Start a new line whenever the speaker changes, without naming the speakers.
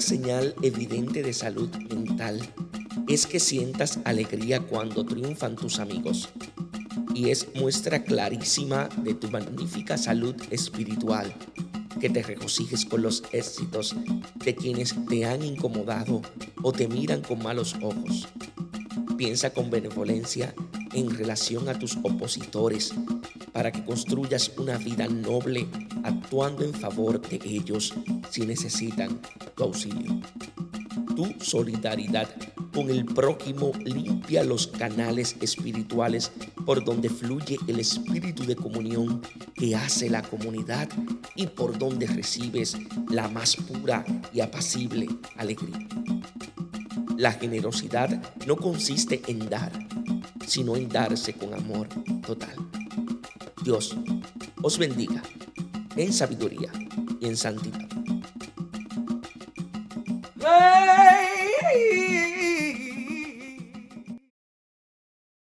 señal evidente de salud mental es que sientas alegría cuando triunfan tus amigos y es muestra clarísima de tu magnífica salud espiritual que te regocijes con los éxitos de quienes te han incomodado o te miran con malos ojos. Piensa con benevolencia en relación a tus opositores para que construyas una vida noble actuando en favor de ellos si necesitan tu auxilio. Tu solidaridad con el prójimo limpia los canales espirituales por donde fluye el espíritu de comunión que hace la comunidad y por donde recibes la más pura y apacible alegría. La generosidad no consiste en dar, sino en darse con amor total. Dios os bendiga en sabiduría y en santidad.